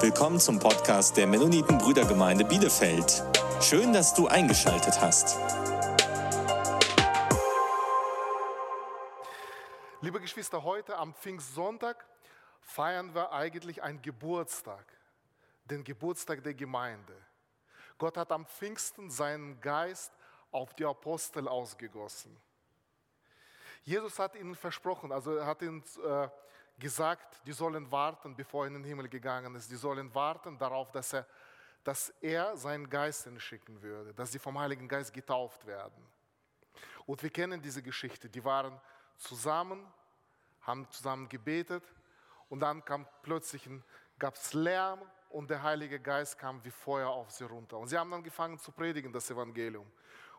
Willkommen zum Podcast der Mennoniten Brüdergemeinde Bielefeld. Schön, dass du eingeschaltet hast. Liebe Geschwister, heute am Pfingstsonntag feiern wir eigentlich einen Geburtstag, den Geburtstag der Gemeinde. Gott hat am Pfingsten seinen Geist auf die Apostel ausgegossen. Jesus hat ihnen versprochen, also er hat ihnen äh, gesagt, die sollen warten, bevor er in den Himmel gegangen ist. Die sollen warten darauf, dass er, dass er seinen Geist schicken würde, dass sie vom Heiligen Geist getauft werden. Und wir kennen diese Geschichte. Die waren zusammen, haben zusammen gebetet und dann kam plötzlich gab es Lärm und der Heilige Geist kam wie Feuer auf sie runter. Und sie haben dann angefangen zu predigen, das Evangelium.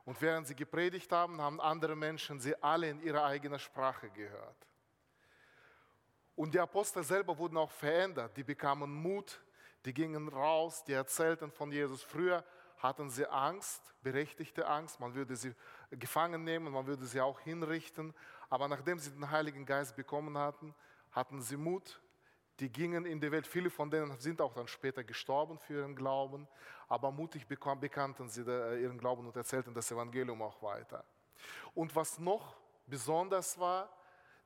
Und während sie gepredigt haben, haben andere Menschen sie alle in ihrer eigenen Sprache gehört. Und die Apostel selber wurden auch verändert. Die bekamen Mut, die gingen raus, die erzählten von Jesus. Früher hatten sie Angst, berechtigte Angst. Man würde sie gefangen nehmen, man würde sie auch hinrichten. Aber nachdem sie den Heiligen Geist bekommen hatten, hatten sie Mut. Die gingen in die Welt. Viele von denen sind auch dann später gestorben für ihren Glauben. Aber mutig bekannten sie ihren Glauben und erzählten das Evangelium auch weiter. Und was noch besonders war,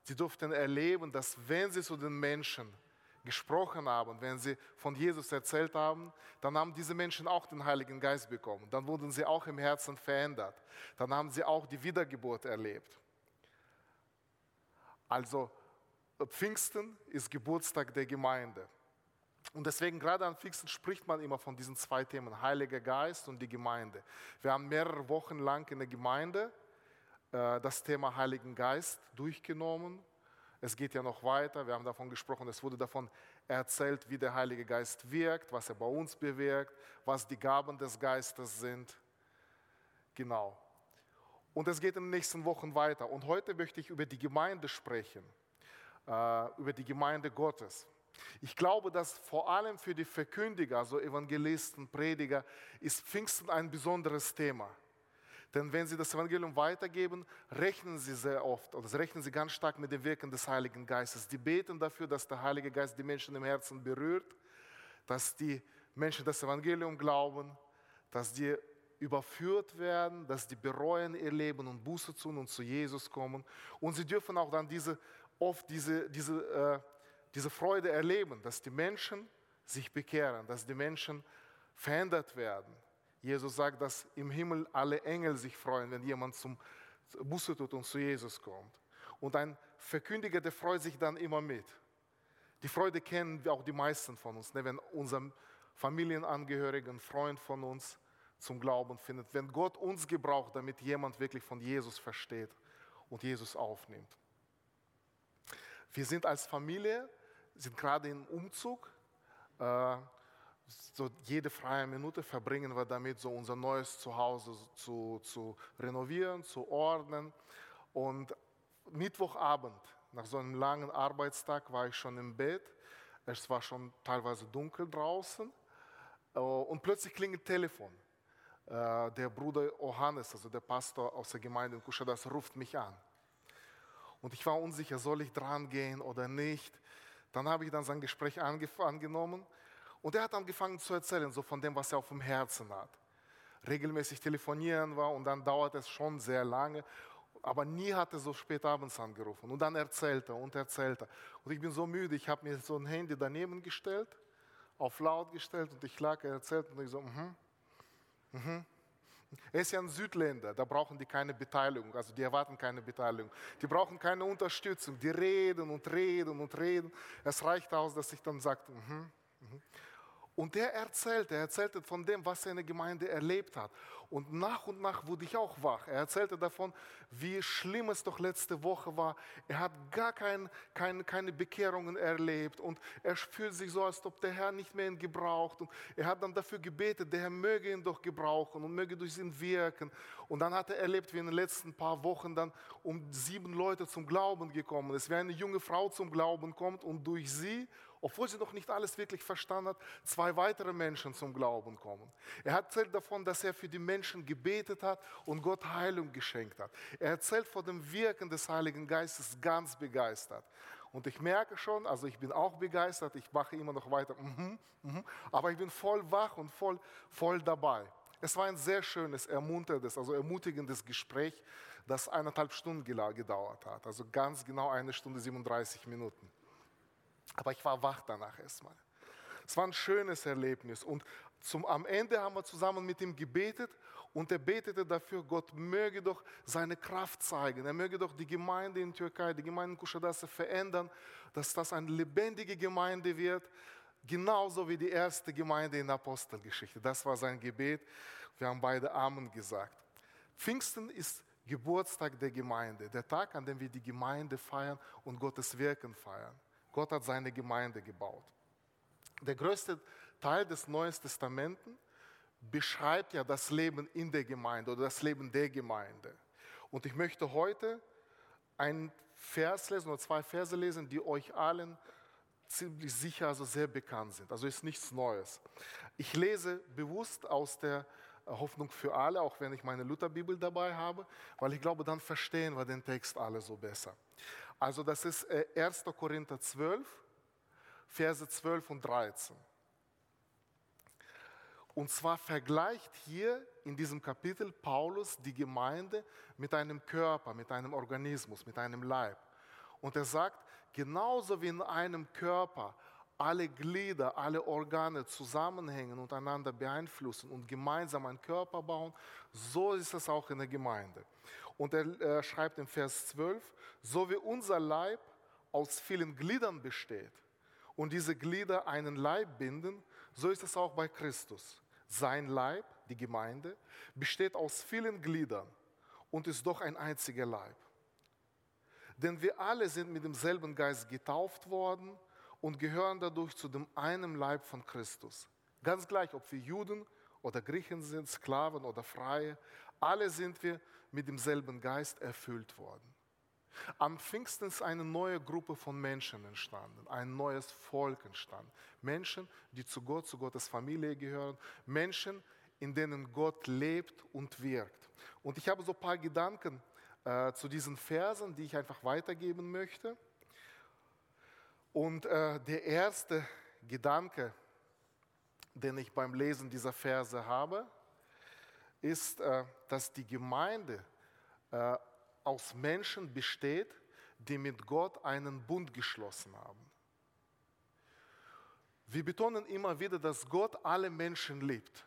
Sie durften erleben, dass wenn sie zu den Menschen gesprochen haben, wenn sie von Jesus erzählt haben, dann haben diese Menschen auch den Heiligen Geist bekommen. Dann wurden sie auch im Herzen verändert. Dann haben sie auch die Wiedergeburt erlebt. Also Pfingsten ist Geburtstag der Gemeinde. Und deswegen gerade an Pfingsten spricht man immer von diesen zwei Themen, Heiliger Geist und die Gemeinde. Wir haben mehrere Wochen lang in der Gemeinde das Thema Heiligen Geist durchgenommen. Es geht ja noch weiter. Wir haben davon gesprochen, es wurde davon erzählt, wie der Heilige Geist wirkt, was er bei uns bewirkt, was die Gaben des Geistes sind. Genau. Und es geht in den nächsten Wochen weiter. Und heute möchte ich über die Gemeinde sprechen, äh, über die Gemeinde Gottes. Ich glaube, dass vor allem für die Verkündiger, also Evangelisten, Prediger, ist Pfingsten ein besonderes Thema. Denn wenn sie das Evangelium weitergeben, rechnen sie sehr oft oder rechnen sie ganz stark mit dem Wirken des Heiligen Geistes. Die beten dafür, dass der Heilige Geist die Menschen im Herzen berührt, dass die Menschen das Evangelium glauben, dass die überführt werden, dass die bereuen ihr Leben und Buße tun und zu Jesus kommen. Und sie dürfen auch dann diese, oft diese, diese, äh, diese Freude erleben, dass die Menschen sich bekehren, dass die Menschen verändert werden, Jesus sagt, dass im Himmel alle Engel sich freuen, wenn jemand zum Buße tut und zu Jesus kommt. Und ein Verkündiger, der freut sich dann immer mit. Die Freude kennen auch die meisten von uns, ne? wenn unser Familienangehörigen, Freund von uns zum Glauben findet, wenn Gott uns gebraucht, damit jemand wirklich von Jesus versteht und Jesus aufnimmt. Wir sind als Familie, sind gerade im Umzug. Äh, so jede freie Minute verbringen wir damit, so unser neues Zuhause zu, zu renovieren, zu ordnen. Und Mittwochabend, nach so einem langen Arbeitstag, war ich schon im Bett. Es war schon teilweise dunkel draußen. Äh, und plötzlich klingelt Telefon. Äh, der Bruder Johannes, also der Pastor aus der Gemeinde in Kuschadas, ruft mich an. Und ich war unsicher, soll ich dran gehen oder nicht. Dann habe ich dann sein Gespräch angenommen und er hat angefangen zu erzählen, so von dem, was er auf dem Herzen hat. Regelmäßig telefonieren war und dann dauert es schon sehr lange. Aber nie hat er so spät abends angerufen. Und dann erzählt er und erzählt er. Und ich bin so müde, ich habe mir so ein Handy daneben gestellt, auf laut gestellt und ich lag, er erzählt und ich so, mhm, mhm. Er ist ja ein Südländer, da brauchen die keine Beteiligung, also die erwarten keine Beteiligung. Die brauchen keine Unterstützung, die reden und reden und reden. Es reicht aus, dass ich dann sage, mhm, mhm. Und der erzählte, er erzählte von dem, was er in der Gemeinde erlebt hat. Und nach und nach wurde ich auch wach. Er erzählte davon, wie schlimm es doch letzte Woche war. Er hat gar kein, kein, keine Bekehrungen erlebt und er fühlt sich so, als ob der Herr nicht mehr ihn gebraucht. Und er hat dann dafür gebetet, der Herr möge ihn doch gebrauchen und möge durch ihn wirken. Und dann hat er erlebt, wie in den letzten paar Wochen dann um sieben Leute zum Glauben gekommen ist, wie eine junge Frau zum Glauben kommt und durch sie obwohl sie noch nicht alles wirklich verstanden hat, zwei weitere Menschen zum Glauben kommen. Er erzählt davon, dass er für die Menschen gebetet hat und Gott Heilung geschenkt hat. Er erzählt von dem Wirken des Heiligen Geistes ganz begeistert. Und ich merke schon, also ich bin auch begeistert, ich mache immer noch weiter, mhm, mhm, aber ich bin voll wach und voll, voll dabei. Es war ein sehr schönes, ermunterndes, also ermutigendes Gespräch, das eineinhalb Stunden gedauert hat. Also ganz genau eine Stunde 37 Minuten. Aber ich war wach danach erstmal. Es war ein schönes Erlebnis. Und zum, am Ende haben wir zusammen mit ihm gebetet und er betete dafür, Gott möge doch seine Kraft zeigen. Er möge doch die Gemeinde in Türkei, die Gemeinde in Kuschadasse verändern, dass das eine lebendige Gemeinde wird, genauso wie die erste Gemeinde in der Apostelgeschichte. Das war sein Gebet. Wir haben beide Amen gesagt. Pfingsten ist Geburtstag der Gemeinde, der Tag, an dem wir die Gemeinde feiern und Gottes Wirken feiern. Gott hat seine Gemeinde gebaut. Der größte Teil des Neuen Testaments beschreibt ja das Leben in der Gemeinde oder das Leben der Gemeinde. Und ich möchte heute einen Vers lesen oder zwei Verse lesen, die euch allen ziemlich sicher also sehr bekannt sind. Also ist nichts Neues. Ich lese bewusst aus der Hoffnung für alle, auch wenn ich meine Lutherbibel dabei habe, weil ich glaube, dann verstehen wir den Text alle so besser. Also das ist 1. Äh, Korinther 12, Verse 12 und 13. Und zwar vergleicht hier in diesem Kapitel Paulus die Gemeinde mit einem Körper, mit einem Organismus, mit einem Leib. Und er sagt, genauso wie in einem Körper alle Glieder, alle Organe zusammenhängen und einander beeinflussen und gemeinsam einen Körper bauen, so ist es auch in der Gemeinde. Und er äh, schreibt im Vers 12, so wie unser Leib aus vielen Gliedern besteht und diese Glieder einen Leib binden, so ist es auch bei Christus. Sein Leib, die Gemeinde, besteht aus vielen Gliedern und ist doch ein einziger Leib. Denn wir alle sind mit demselben Geist getauft worden und gehören dadurch zu dem einen Leib von Christus. Ganz gleich, ob wir Juden oder Griechen sind, Sklaven oder Freie, alle sind wir mit demselben Geist erfüllt worden. Am Pfingsten ist eine neue Gruppe von Menschen entstanden, ein neues Volk entstanden. Menschen, die zu Gott, zu Gottes Familie gehören, Menschen, in denen Gott lebt und wirkt. Und ich habe so ein paar Gedanken äh, zu diesen Versen, die ich einfach weitergeben möchte. Und äh, der erste Gedanke, den ich beim Lesen dieser Verse habe, ist, äh, dass die Gemeinde äh, aus Menschen besteht, die mit Gott einen Bund geschlossen haben. Wir betonen immer wieder, dass Gott alle Menschen liebt,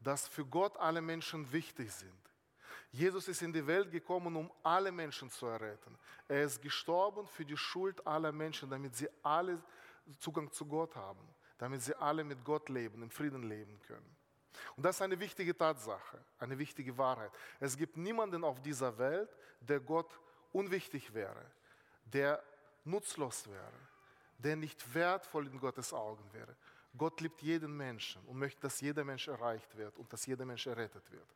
dass für Gott alle Menschen wichtig sind. Jesus ist in die Welt gekommen, um alle Menschen zu erretten. Er ist gestorben für die Schuld aller Menschen, damit sie alle Zugang zu Gott haben, damit sie alle mit Gott leben, im Frieden leben können. Und das ist eine wichtige Tatsache, eine wichtige Wahrheit. Es gibt niemanden auf dieser Welt, der Gott unwichtig wäre, der nutzlos wäre, der nicht wertvoll in Gottes Augen wäre. Gott liebt jeden Menschen und möchte, dass jeder Mensch erreicht wird und dass jeder Mensch errettet wird.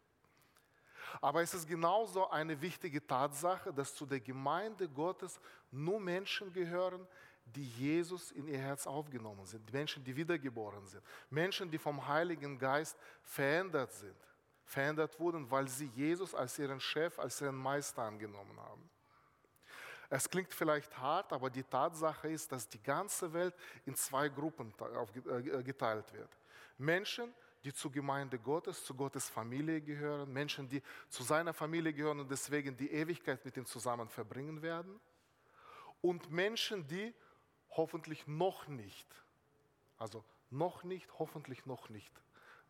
Aber es ist genauso eine wichtige Tatsache, dass zu der Gemeinde Gottes nur Menschen gehören, die Jesus in ihr Herz aufgenommen sind, Menschen, die wiedergeboren sind, Menschen, die vom Heiligen Geist verändert sind, verändert wurden, weil sie Jesus als ihren Chef, als ihren Meister angenommen haben. Es klingt vielleicht hart, aber die Tatsache ist, dass die ganze Welt in zwei Gruppen äh, geteilt wird. Menschen, die zur Gemeinde Gottes, zu Gottes Familie gehören, Menschen, die zu seiner Familie gehören und deswegen die Ewigkeit mit ihm zusammen verbringen werden, und Menschen, die hoffentlich noch nicht, also noch nicht, hoffentlich noch nicht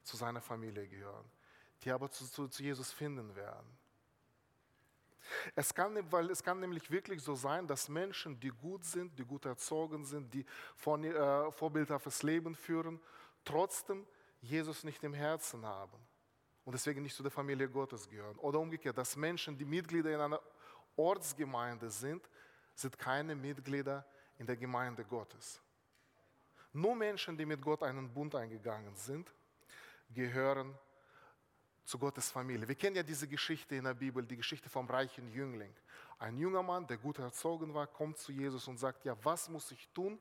zu seiner Familie gehören, die aber zu, zu, zu Jesus finden werden. Es kann, weil es kann nämlich wirklich so sein, dass Menschen, die gut sind, die gut erzogen sind, die von, äh, vorbildhaftes Leben führen, trotzdem Jesus nicht im Herzen haben und deswegen nicht zu der Familie Gottes gehören. Oder umgekehrt, dass Menschen, die Mitglieder in einer Ortsgemeinde sind, sind keine Mitglieder in der Gemeinde Gottes. Nur Menschen, die mit Gott einen Bund eingegangen sind, gehören zu Gottes Familie. Wir kennen ja diese Geschichte in der Bibel, die Geschichte vom reichen Jüngling. Ein junger Mann, der gut erzogen war, kommt zu Jesus und sagt, ja, was muss ich tun,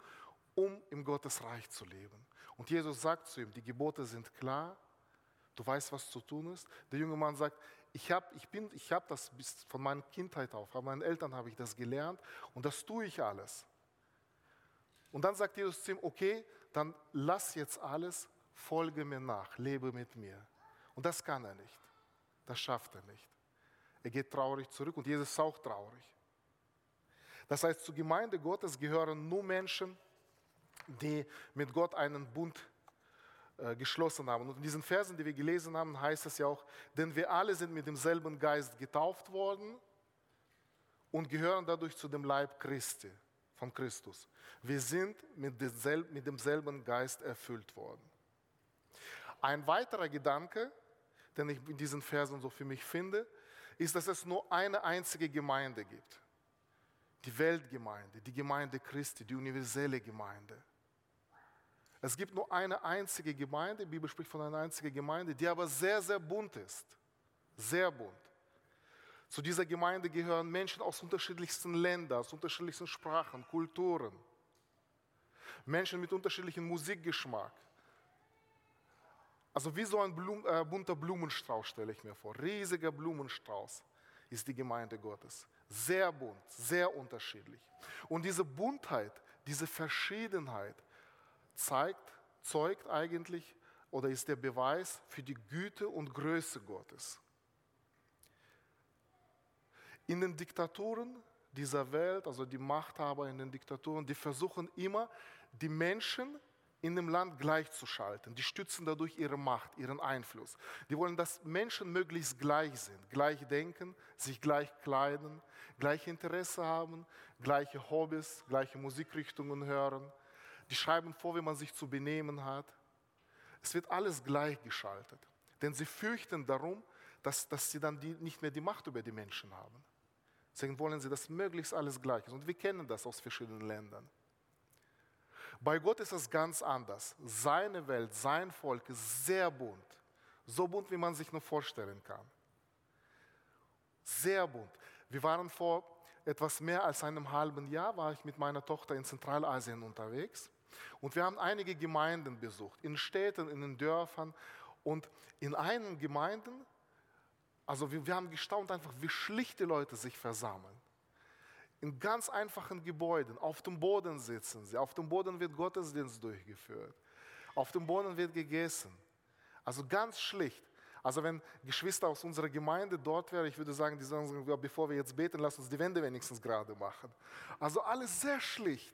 um im Gottesreich zu leben? Und Jesus sagt zu ihm, die Gebote sind klar, du weißt, was zu tun ist. Der junge Mann sagt, ich habe ich ich hab das bis von meiner Kindheit auf, von meinen Eltern habe ich das gelernt und das tue ich alles. Und dann sagt Jesus zu ihm, okay, dann lass jetzt alles, folge mir nach, lebe mit mir. Und das kann er nicht. Das schafft er nicht. Er geht traurig zurück und Jesus ist auch traurig. Das heißt, zur Gemeinde Gottes gehören nur Menschen, mit Gott einen Bund äh, geschlossen haben. Und in diesen Versen, die wir gelesen haben, heißt es ja auch, denn wir alle sind mit demselben Geist getauft worden und gehören dadurch zu dem Leib Christi, von Christus. Wir sind mit demselben Geist erfüllt worden. Ein weiterer Gedanke, den ich in diesen Versen so für mich finde, ist, dass es nur eine einzige Gemeinde gibt. Die Weltgemeinde, die Gemeinde Christi, die universelle Gemeinde. Es gibt nur eine einzige Gemeinde, die Bibel spricht von einer einzigen Gemeinde, die aber sehr, sehr bunt ist. Sehr bunt. Zu dieser Gemeinde gehören Menschen aus unterschiedlichsten Ländern, aus unterschiedlichsten Sprachen, Kulturen. Menschen mit unterschiedlichem Musikgeschmack. Also wie so ein Blum, äh, bunter Blumenstrauß stelle ich mir vor. Riesiger Blumenstrauß ist die Gemeinde Gottes. Sehr bunt, sehr unterschiedlich. Und diese Buntheit, diese Verschiedenheit zeigt, zeugt eigentlich oder ist der Beweis für die Güte und Größe Gottes. In den Diktaturen dieser Welt, also die Machthaber in den Diktaturen, die versuchen immer, die Menschen in dem Land gleichzuschalten. Die stützen dadurch ihre Macht, ihren Einfluss. Die wollen, dass Menschen möglichst gleich sind, gleich denken, sich gleich kleiden, gleiche Interesse haben, gleiche Hobbys, gleiche Musikrichtungen hören. Die schreiben vor, wie man sich zu benehmen hat. Es wird alles gleichgeschaltet. Denn sie fürchten darum, dass, dass sie dann die, nicht mehr die Macht über die Menschen haben. Deswegen wollen sie, dass möglichst alles gleich ist. Und wir kennen das aus verschiedenen Ländern. Bei Gott ist es ganz anders. Seine Welt, sein Volk ist sehr bunt. So bunt, wie man sich nur vorstellen kann. Sehr bunt. Wir waren vor etwas mehr als einem halben Jahr, war ich mit meiner Tochter in Zentralasien unterwegs. Und wir haben einige Gemeinden besucht, in Städten, in den Dörfern. Und in einigen Gemeinden, also wir, wir haben gestaunt einfach, wie schlicht die Leute sich versammeln in ganz einfachen Gebäuden. Auf dem Boden sitzen sie. Auf dem Boden wird Gottesdienst durchgeführt. Auf dem Boden wird gegessen. Also ganz schlicht. Also wenn Geschwister aus unserer Gemeinde dort wären, ich würde sagen, die sagen, bevor wir jetzt beten, lass uns die Wände wenigstens gerade machen. Also alles sehr schlicht.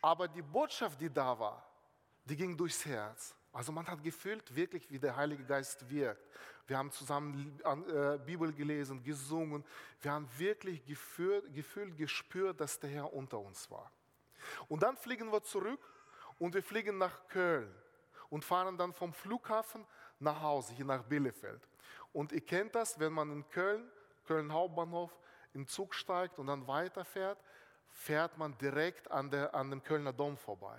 Aber die Botschaft, die da war, die ging durchs Herz. Also man hat gefühlt wirklich, wie der Heilige Geist wirkt wir haben zusammen äh, Bibel gelesen, gesungen. Wir haben wirklich gefühlt, gefühlt, gespürt, dass der Herr unter uns war. Und dann fliegen wir zurück und wir fliegen nach Köln und fahren dann vom Flughafen nach Hause, hier nach Bielefeld. Und ihr kennt das, wenn man in Köln, Köln Hauptbahnhof, in Zug steigt und dann weiterfährt, fährt man direkt an, der, an dem Kölner Dom vorbei.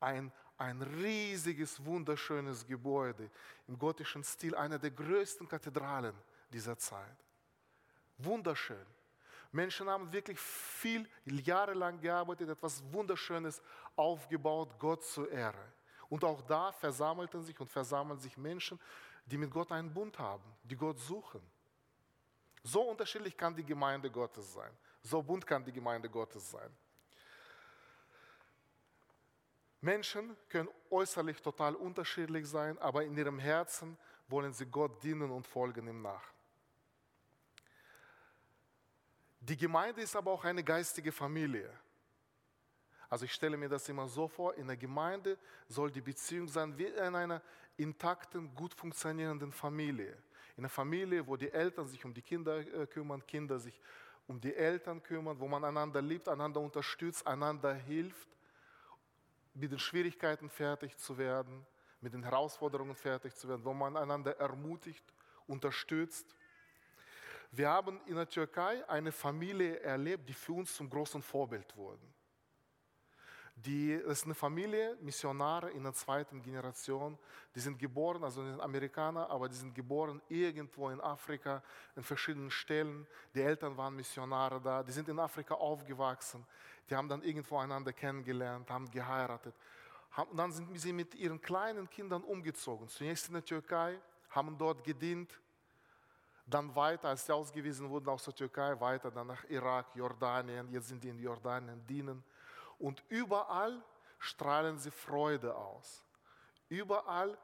Ein ein riesiges, wunderschönes Gebäude im gotischen Stil, eine der größten Kathedralen dieser Zeit. Wunderschön. Menschen haben wirklich viel, jahrelang gearbeitet, etwas Wunderschönes aufgebaut, Gott zur Ehre. Und auch da versammelten sich und versammeln sich Menschen, die mit Gott einen Bund haben, die Gott suchen. So unterschiedlich kann die Gemeinde Gottes sein. So bunt kann die Gemeinde Gottes sein. Menschen können äußerlich total unterschiedlich sein, aber in ihrem Herzen wollen sie Gott dienen und folgen ihm nach. Die Gemeinde ist aber auch eine geistige Familie. Also ich stelle mir das immer so vor, in der Gemeinde soll die Beziehung sein wie in einer intakten, gut funktionierenden Familie. In einer Familie, wo die Eltern sich um die Kinder äh, kümmern, Kinder sich um die Eltern kümmern, wo man einander liebt, einander unterstützt, einander hilft mit den Schwierigkeiten fertig zu werden, mit den Herausforderungen fertig zu werden, wo man einander ermutigt, unterstützt. Wir haben in der Türkei eine Familie erlebt, die für uns zum großen Vorbild wurden. Die, das ist eine Familie, Missionare in der zweiten Generation. Die sind geboren, also sind Amerikaner, aber die sind geboren irgendwo in Afrika, in verschiedenen Stellen. Die Eltern waren Missionare da. Die sind in Afrika aufgewachsen. Die haben dann irgendwo einander kennengelernt, haben geheiratet. Und dann sind sie mit ihren kleinen Kindern umgezogen. Zunächst in der Türkei, haben dort gedient. Dann weiter, als sie ausgewiesen wurden aus der Türkei, weiter dann nach Irak, Jordanien. Jetzt sind die in Jordanien, dienen. Und überall strahlen sie Freude aus. Überall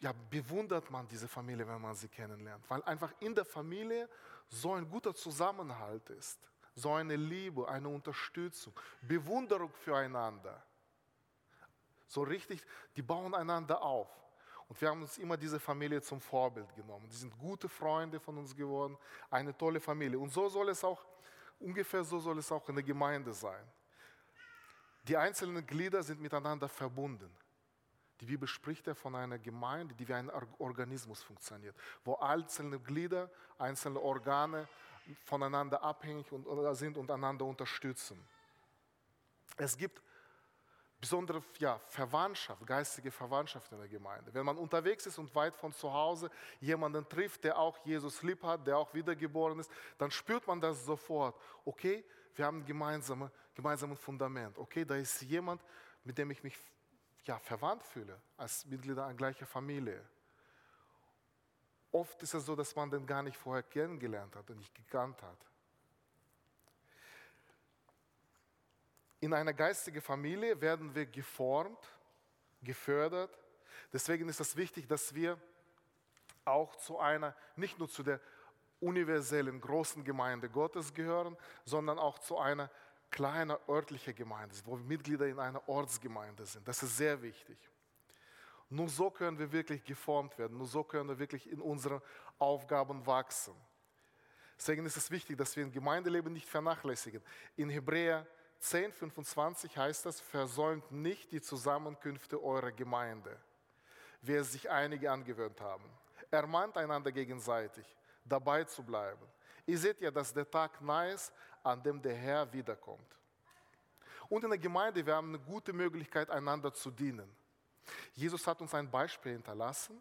ja, bewundert man diese Familie, wenn man sie kennenlernt, weil einfach in der Familie so ein guter Zusammenhalt ist, so eine Liebe, eine Unterstützung, Bewunderung füreinander. So richtig, die bauen einander auf. Und wir haben uns immer diese Familie zum Vorbild genommen. Die sind gute Freunde von uns geworden, eine tolle Familie. Und so soll es auch, ungefähr so soll es auch in der Gemeinde sein. Die einzelnen Glieder sind miteinander verbunden. Die Bibel spricht ja von einer Gemeinde, die wie ein Organismus funktioniert, wo einzelne Glieder, einzelne Organe voneinander abhängig sind und einander unterstützen. Es gibt besondere ja, Verwandtschaft, geistige Verwandtschaft in der Gemeinde. Wenn man unterwegs ist und weit von zu Hause jemanden trifft, der auch Jesus lieb hat, der auch wiedergeboren ist, dann spürt man das sofort. Okay, wir haben ein gemeinsame, gemeinsames Fundament. Okay, da ist jemand, mit dem ich mich ja, verwandt fühle, als Mitglieder einer gleichen Familie. Oft ist es so, dass man den gar nicht vorher kennengelernt hat und nicht gekannt hat. In einer geistigen Familie werden wir geformt, gefördert. Deswegen ist es wichtig, dass wir auch zu einer, nicht nur zu der universellen großen Gemeinde Gottes gehören, sondern auch zu einer kleinen örtlichen Gemeinde wo wir Mitglieder in einer Ortsgemeinde sind. Das ist sehr wichtig. Nur so können wir wirklich geformt werden, nur so können wir wirklich in unseren Aufgaben wachsen. Deswegen ist es wichtig, dass wir im Gemeindeleben nicht vernachlässigen. In Hebräer 10, 25 heißt das, versäumt nicht die Zusammenkünfte eurer Gemeinde, wie es sich einige angewöhnt haben. Ermahnt einander gegenseitig, dabei zu bleiben. Ihr seht ja, dass der Tag nahe ist, an dem der Herr wiederkommt. Und in der Gemeinde, wir haben eine gute Möglichkeit, einander zu dienen. Jesus hat uns ein Beispiel hinterlassen.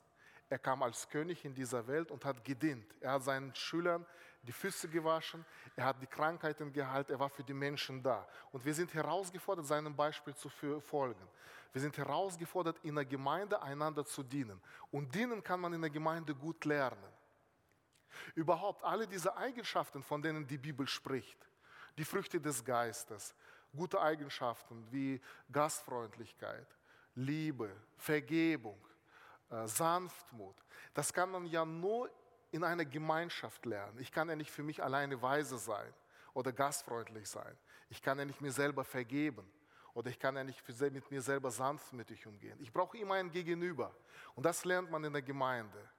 Er kam als König in dieser Welt und hat gedient. Er hat seinen Schülern die Füße gewaschen, er hat die Krankheiten geheilt, er war für die Menschen da. Und wir sind herausgefordert, seinem Beispiel zu folgen. Wir sind herausgefordert, in der Gemeinde einander zu dienen. Und dienen kann man in der Gemeinde gut lernen. Überhaupt alle diese Eigenschaften, von denen die Bibel spricht, die Früchte des Geistes, gute Eigenschaften wie Gastfreundlichkeit, Liebe, Vergebung, äh, Sanftmut, das kann man ja nur in einer Gemeinschaft lernen. Ich kann ja nicht für mich alleine weise sein oder gastfreundlich sein. Ich kann ja nicht mir selber vergeben oder ich kann ja nicht mit mir selber sanftmütig umgehen. Ich brauche immer ein Gegenüber und das lernt man in der Gemeinde.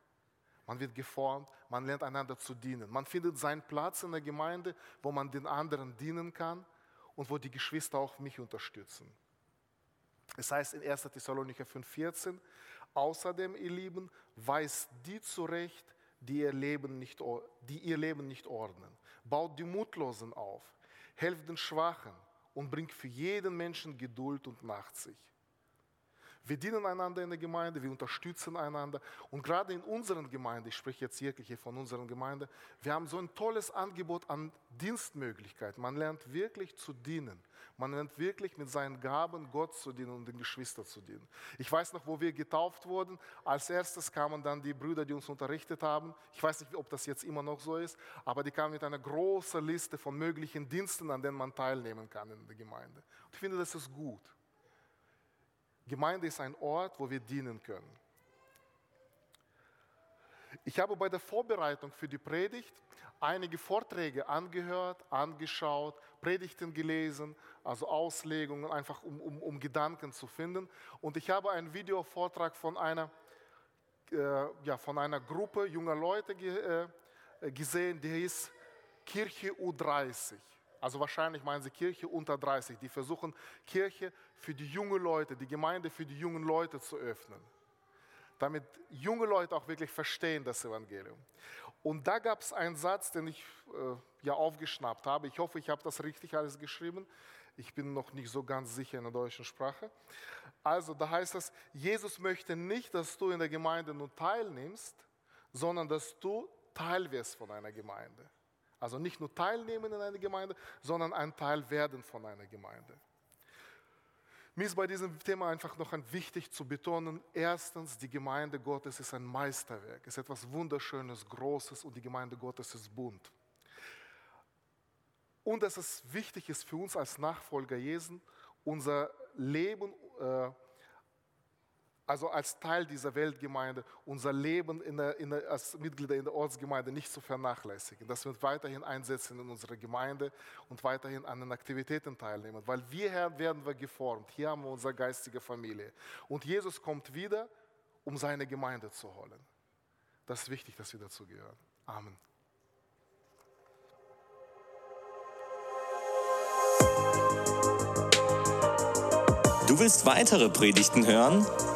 Man wird geformt, man lernt einander zu dienen. Man findet seinen Platz in der Gemeinde, wo man den anderen dienen kann und wo die Geschwister auch mich unterstützen. Es heißt in 1. Thessalonicher 5,14, außerdem, ihr Lieben, weist die zurecht, die ihr, Leben nicht, die ihr Leben nicht ordnen. Baut die Mutlosen auf, helft den Schwachen und bringt für jeden Menschen Geduld und Nachsicht. Wir dienen einander in der Gemeinde, wir unterstützen einander. Und gerade in unseren Gemeinden, ich spreche jetzt wirklich hier von unseren Gemeinden, wir haben so ein tolles Angebot an Dienstmöglichkeiten. Man lernt wirklich zu dienen. Man lernt wirklich mit seinen Gaben Gott zu dienen und den Geschwistern zu dienen. Ich weiß noch, wo wir getauft wurden. Als erstes kamen dann die Brüder, die uns unterrichtet haben. Ich weiß nicht, ob das jetzt immer noch so ist, aber die kamen mit einer großen Liste von möglichen Diensten, an denen man teilnehmen kann in der Gemeinde. Und ich finde, das ist gut. Gemeinde ist ein Ort, wo wir dienen können. Ich habe bei der Vorbereitung für die Predigt einige Vorträge angehört, angeschaut, Predigten gelesen, also Auslegungen, einfach um, um, um Gedanken zu finden. Und ich habe einen Videovortrag von einer, äh, ja, von einer Gruppe junger Leute ge, äh, gesehen, die hieß Kirche U30. Also wahrscheinlich meinen sie Kirche unter 30. Die versuchen Kirche für die jungen Leute, die Gemeinde für die jungen Leute zu öffnen. Damit junge Leute auch wirklich verstehen das Evangelium. Und da gab es einen Satz, den ich äh, ja aufgeschnappt habe. Ich hoffe, ich habe das richtig alles geschrieben. Ich bin noch nicht so ganz sicher in der deutschen Sprache. Also da heißt es, Jesus möchte nicht, dass du in der Gemeinde nur teilnimmst, sondern dass du Teil wirst von einer Gemeinde. Also nicht nur teilnehmen in einer Gemeinde, sondern ein Teil werden von einer Gemeinde. Mir ist bei diesem Thema einfach noch ein wichtig zu betonen, erstens, die Gemeinde Gottes ist ein Meisterwerk, ist etwas Wunderschönes, Großes und die Gemeinde Gottes ist bunt. Und dass es wichtig ist für uns als Nachfolger Jesu, unser Leben, äh, also als Teil dieser Weltgemeinde, unser Leben in der, in der, als Mitglieder in der Ortsgemeinde nicht zu vernachlässigen, dass wir weiterhin einsetzen in unserer Gemeinde und weiterhin an den Aktivitäten teilnehmen, weil wir werden wir geformt, hier haben wir unsere geistige Familie und Jesus kommt wieder, um seine Gemeinde zu holen. Das ist wichtig, dass wir dazu gehören. Amen. Du willst weitere Predigten hören?